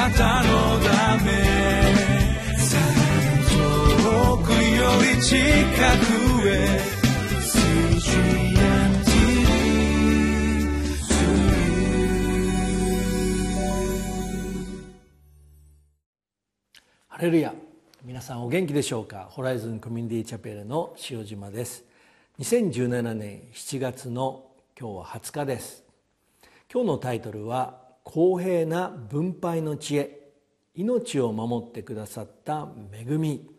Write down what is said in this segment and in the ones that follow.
なたのため遠くより近くへハレルヤ皆さんお元気でしょうか？ホライズンコミュニティチャペルの塩島です。2017年7月の今日は20日です。今日のタイトルは公平な分配の知恵命を守ってくださった恵み。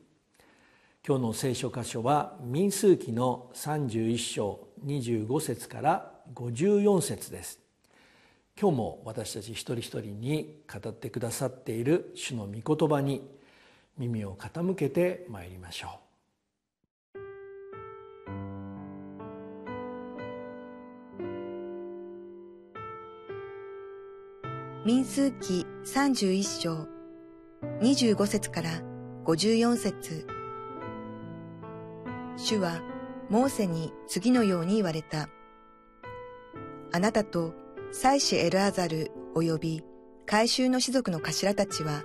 今日の聖書箇所は民数記の31章25節から54節です。今日も私たち一人一人に語ってくださっている主の御言葉に耳を傾けてまいりましょう。民数記31章25節から54節主はモーセに次のように言われた。あなたと祭司エルアザル及び改宗の士族の頭たちは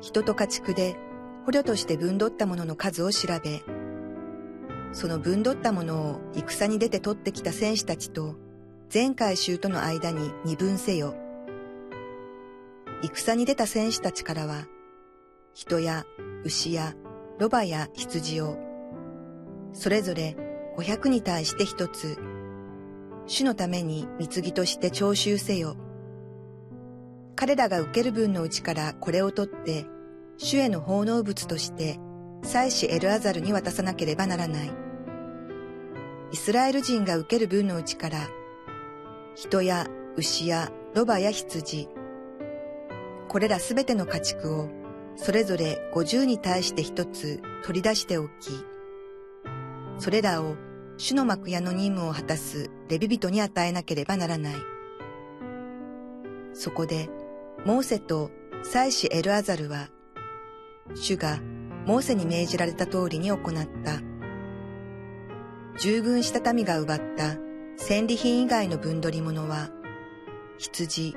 人と家畜で捕虜として分取ったものの数を調べ、その分取ったものを戦に出て取ってきた戦士たちと全回収との間に二分せよ。戦に出た戦士たちからは、人や牛やロバや羊を、それぞれ五百に対して一つ、主のために貢ぎとして徴収せよ。彼らが受ける分のうちからこれを取って、主への奉納物として祭司エルアザルに渡さなければならない。イスラエル人が受ける分のうちから、人や牛やロバや羊、これらすべての家畜をそれぞれ五十に対して一つ取り出しておき、それらを主の幕屋の任務を果たすレビ人に与えなければならない。そこで、モーセと祭司エルアザルは主がモーセに命じられた通りに行った。従軍した民が奪った戦利品以外の分取り物は、羊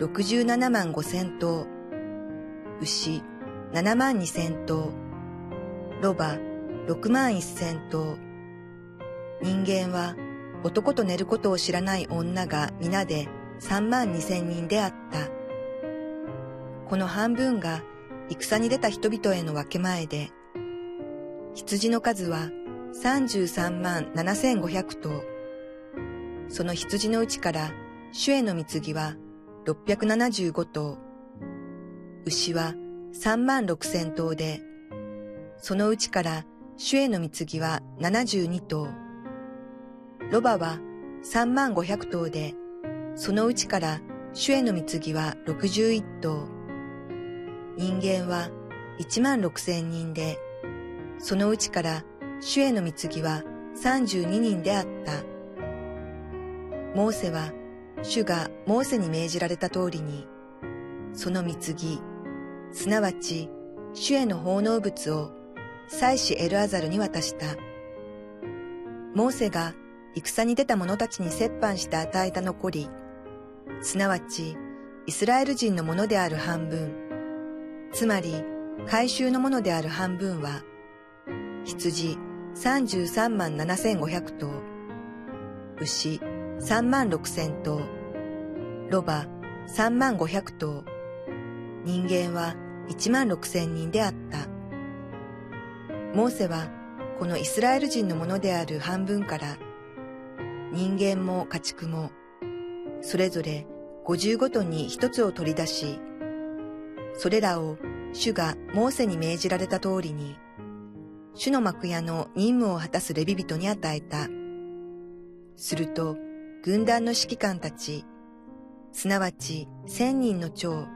67万5千頭、牛7万2千頭、ロバ6万1千頭、人間は男と寝ることを知らない女が皆で3万2千人であった。この半分が戦に出た人々への分け前で、羊の数は33万7500頭。その羊のうちから主への貢ぎは675頭。牛は3万6000頭で、そのうちから主への貢ぎは72頭。ロバは3万500頭で、そのうちから主への貢ぎは61頭。人間は1万6千人で、そのうちから主への貢ぎは32人であった。モーセは主がモーセに命じられた通りに、その貢ぎ、すなわち主への奉納物を祭司エルアザルに渡した。モーセが戦に出た者たちに折半して与えた残り、すなわちイスラエル人のものである半分、つまり、回収のものである半分は、羊33万7500頭、牛3万6000頭、ロバ3万500頭、人間は1万6000人であった。モーセはこのイスラエル人のものである半分から、人間も家畜も、それぞれ50ごとに一つを取り出し、それらを主がモーセに命じられた通りに、主の幕屋の任務を果たすレビ人に与えた。すると、軍団の指揮官たち、すなわち千人の長、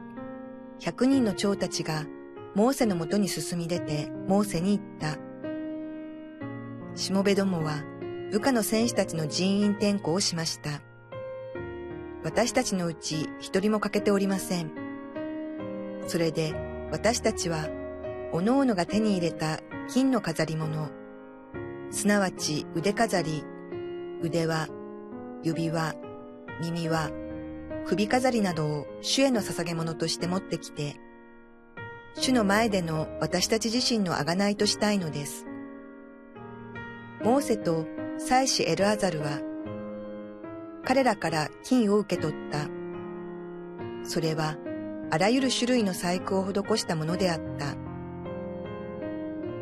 百人の長たちがモーセのもとに進み出てモーセに言った。しもべどもは部下の戦士たちの人員転校をしました。私たちのうち一人も欠けておりません。それで私たちは、おのおのが手に入れた金の飾り物、すなわち腕飾り、腕輪、指輪、耳輪、首飾りなどを主への捧げ物として持ってきて、主の前での私たち自身の贖いとしたいのです。モーセと祭司エルアザルは、彼らから金を受け取った。それは、あらゆる種類の細工を施したものであった。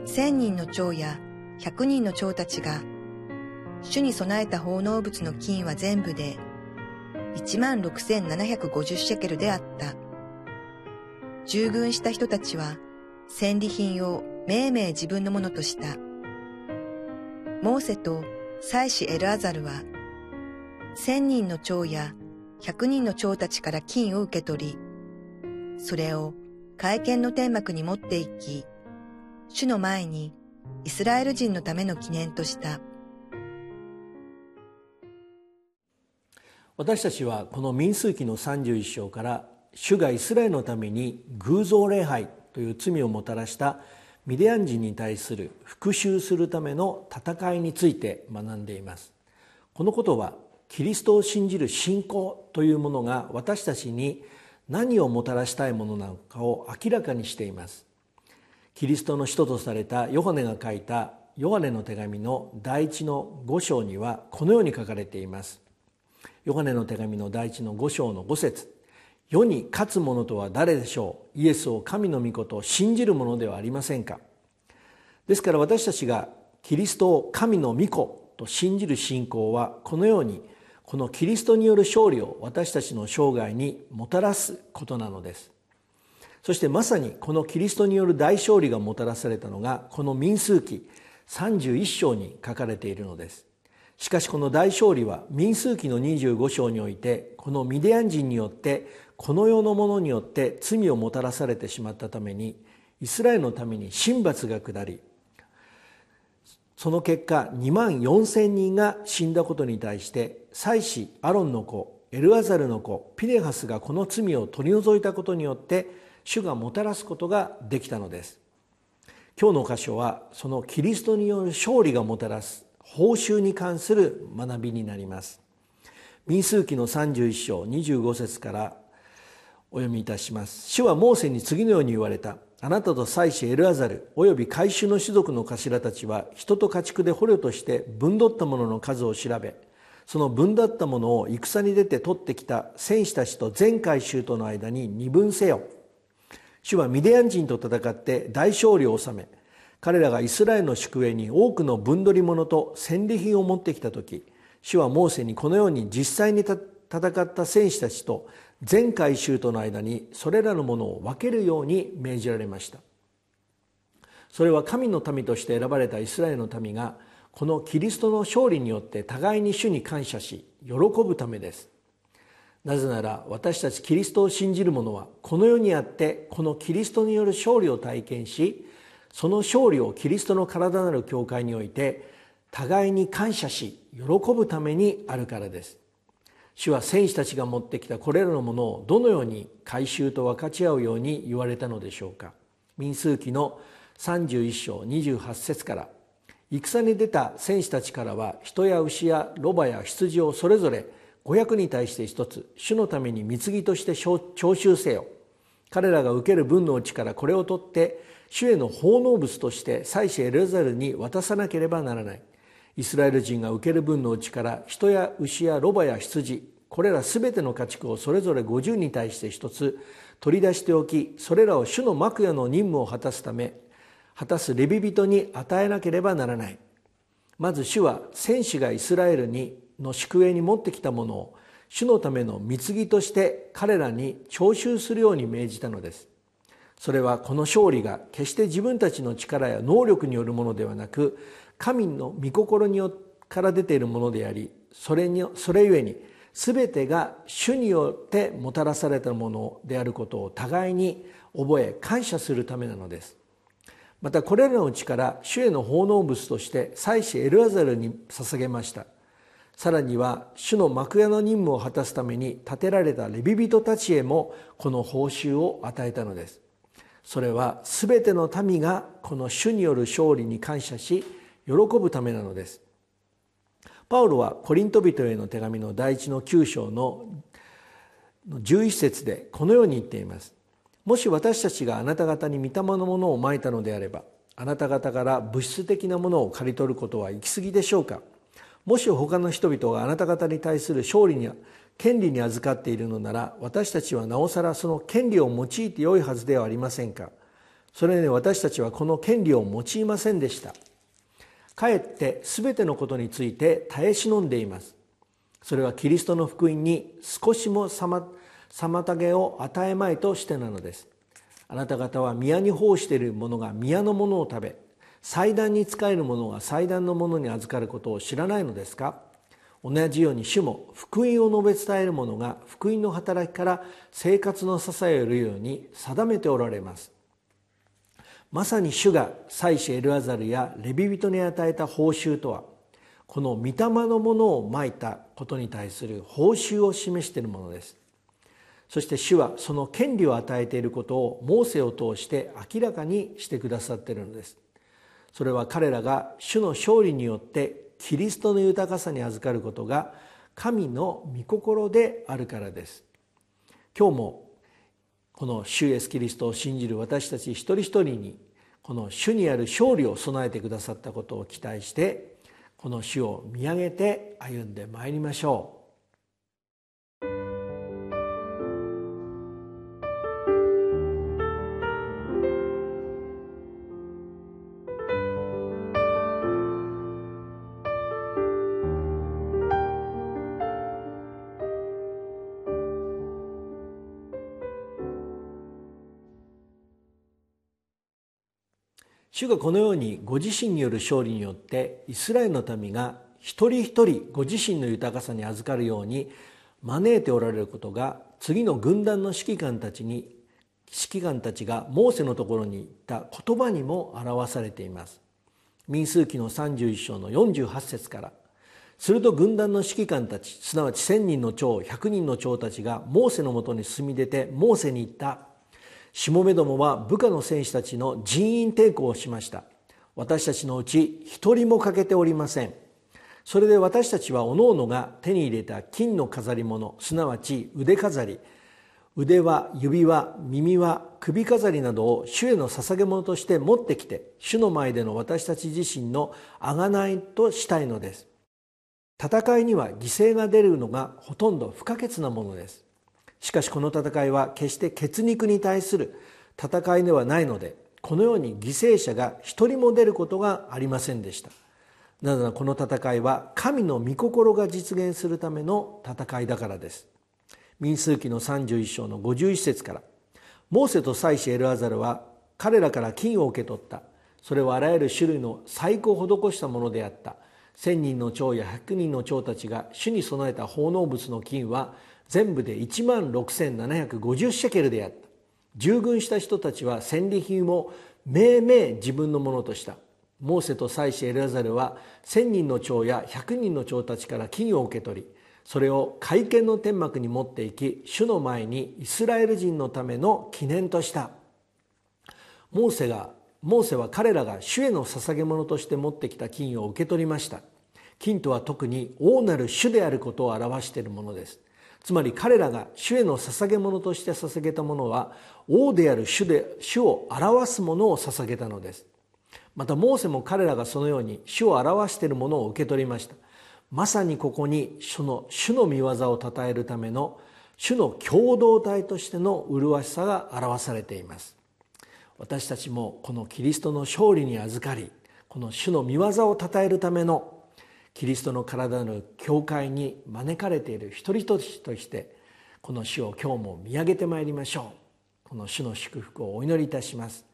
千人の長や百人の長たちが、主に備えた奉納物の金は全部で、一万六千七百五十シェケルであった。従軍した人たちは、戦利品を命名自分のものとした。モーセと祭司エルアザルは、千人の長や百人の長たちから金を受け取り、それを会見の天幕に持って行き、主の前にイスラエル人のための記念とした。私たちはこの民数記の31章から主がイスラエルのために偶像礼拝という罪をもたらしたミディアン人に対する復讐するための戦いについて学んでいます。このことはキリストを信じる信仰というものが私たちに何をもたらしたいものなのかを明らかにしています。キリストの使徒とされたヨハネが書いたヨハネの手紙の第一の五章にはこのように書かれています。ヨハネの手紙の第一の五章の五節。世に勝つ者とは誰でしょう？イエスを神の御事を信じるものではありませんか？ですから私たちがキリストを神の御子と信じる信仰はこのようにこのキリストによる勝利を私たちの生涯にもたらすことなのです。そしてまさにこのキリストによる大勝利がもたらされたのがこの民数記31章に書かれているのです。しかしこの大勝利は民数記の25章においてこのミディアン人によってこの世のものによって罪をもたらされてしまったためにイスラエルのために神罰が下りその結果2万4千人が死んだことに対して祭司アロンの子エルアザルの子ピネハスがこの罪を取り除いたことによって主がもたらすことができたのです。今日の箇所はそのキリストによる勝利がもたらす報酬に関する学びになります。民数記の31章25節からお読みいたします。主はモーセに次のように言われた。あなたと祭司エルアザルおよび改宗の種族の頭たちは人と家畜で捕虜として分取ったものの数を調べその分だったものを戦に出て取ってきた戦士たちと全回収との間に二分せよ。主はミディアン人と戦って大勝利を収め彼らがイスラエルの宿営に多くの分取り物と戦利品を持ってきた時主はモーセにこのように実際に戦った戦士たちと全回収との間にそれらのものを分けるように命じられました。それは神の民として選ばれたイスラエルの民がこのキリストの勝利によって互いに主に感謝し喜ぶためです。なぜなら私たちキリストを信じる者はこの世にあってこのキリストによる勝利を体験しその勝利をキリストの体なる教会において互いに感謝し喜ぶためにあるからです。主は戦士たちが持ってきたこれらのものをどのように回収と分かち合うように言われたのでしょうか。民数記の31章28節から。戦に出た戦士たちからは人や牛やロバや羊をそれぞれ500に対して一つ主のために貢ぎとして徴収せよ。彼らが受ける分のうちからこれを取って主への奉納物として祭司エルザルに渡さなければならない。イスラエル人が受ける分のうちから人や牛やロバや羊これら全ての家畜をそれぞれ50に対して一つ取り出しておきそれらを主の幕屋の任務を果たすため果たすレビ人に与えなければならない。まず主は戦士がイスラエルにの宿営に持ってきたものを主のための貢ぎとして彼らに徴収するように命じたのです。それはこの勝利が決して自分たちの力や能力によるものではなく神の御心によから出ているものでありそれにそれゆえに全てが主によってもたらされたものであることを互いに覚え感謝するためなのです。またこれらのうちから主への奉納物として祭司エルアザルに捧げました。さらには主の幕屋の任務を果たすために建てられたレビ人たちへもこの報酬を与えたのです。それは全ての民がこの主による勝利に感謝し喜ぶためなのです。パウロはコリント人への手紙の第一の9章の11節でこのように言っています。もし私たちがあなた方に御霊のものをまいたのであればあなた方から物質的なものを刈り取ることは行き過ぎでしょうか。もし他の人々があなた方に対する勝利に権利に預かっているのなら私たちはなおさらその権利を用いてよいはずではありませんか。それで私たちはこの権利を用いませんでした。かえって全てのことについて耐え忍んでいます。それはキリストの福音に少しも妨げを与えまいとしてなのです。あなた方は宮に奉している者が宮のものを食べ祭壇に仕える者が祭壇のものに預かることを知らないのですか。同じように主も福音を述べ伝える者が福音の働きから生活の支えを得るように定めておられます。まさに主が祭司エルアザルやレビ人に与えた報酬とはこの御霊のものをまいたことに対する報酬を示しているものです。そして主はその権利を与えていることをモーセを通して明らかにしてくださっているのです。それは彼らが主の勝利によってキリストの豊かさに預かることが神の御心であるからです。今日もこの主イエスキリストを信じる私たち一人一人にこの主にある勝利を備えてくださったことを期待してこの主を見上げて歩んでまいりましょう。主がこのようにご自身による勝利によってイスラエルの民が一人一人ご自身の豊かさに預かるように招いておられることが次の軍団の指揮官たちに指揮官たちがモーセのところに言った言葉にも表されています。民数記の31章の48節から。すると軍団の指揮官たちすなわち1,000人の長100人の長たちがモーセのもとに進み出てモーセに言ったしもべどもは部下の戦士たちの人員抵抗をしました。私たちのうち一人も欠けておりません。それで私たちはおのおのが手に入れた金の飾り物すなわち腕飾り。腕輪指輪耳輪首飾りなどを主への捧げ物として持ってきて主の前での私たち自身の贖いとしたいのです。戦いには犠牲が出るのがほとんど不可欠なものです。しかしこの戦いは決して血肉に対する戦いではないのでこのように犠牲者が一人も出ることがありませんでした。なぜならこの戦いは神の御心が実現するための戦いだからです。民数記の31章の51節から。モーセと祭司エルアザルは彼らから金を受け取った。それはあらゆる種類の細工を施したものであった。千人の長や百人の長たちが主に備えた奉納物の金は全部で1万6750シェケルであった。従軍した人たちは戦利品を命名自分のものとした。モーセと祭司エルアザルは1,000人の長や100人の長たちから金を受け取りそれを会見の天幕に持っていき主の前にイスラエル人のための記念とした。モーセがモーセは彼らが主への捧げ物として持ってきた金を受け取りました。金とは特に王なる主であることを表しているものです。つまり彼らが主への捧げ物として捧げたものは王である主で主を表すものを捧げたのです。またモーセも彼らがそのように主を表しているものを受け取りました。まさにここに主の主の御業を称えるための主の共同体としての麗しさが表されています。私たちもこのキリストの勝利に預かりこの主の御業を称えるためのキリストの体の教会に招かれている一人一人としてこの主を今日も見上げてまいりましょう。この主の祝福をお祈りいたします。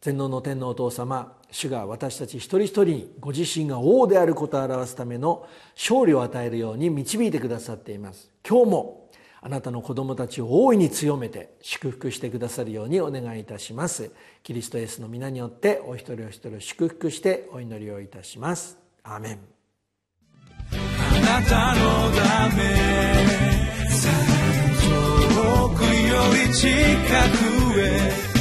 全能の天皇お父様主が私たち一人一人にご自身が王であることを表すための勝利を与えるように導いてくださっています。今日もあなたの子供たちを大いに強めて祝福してくださるようにお願いいたします。キリストイエスの皆によってお一人お一人祝福してお祈りをいたします。アーメン。なたのため。遠くより近くへ。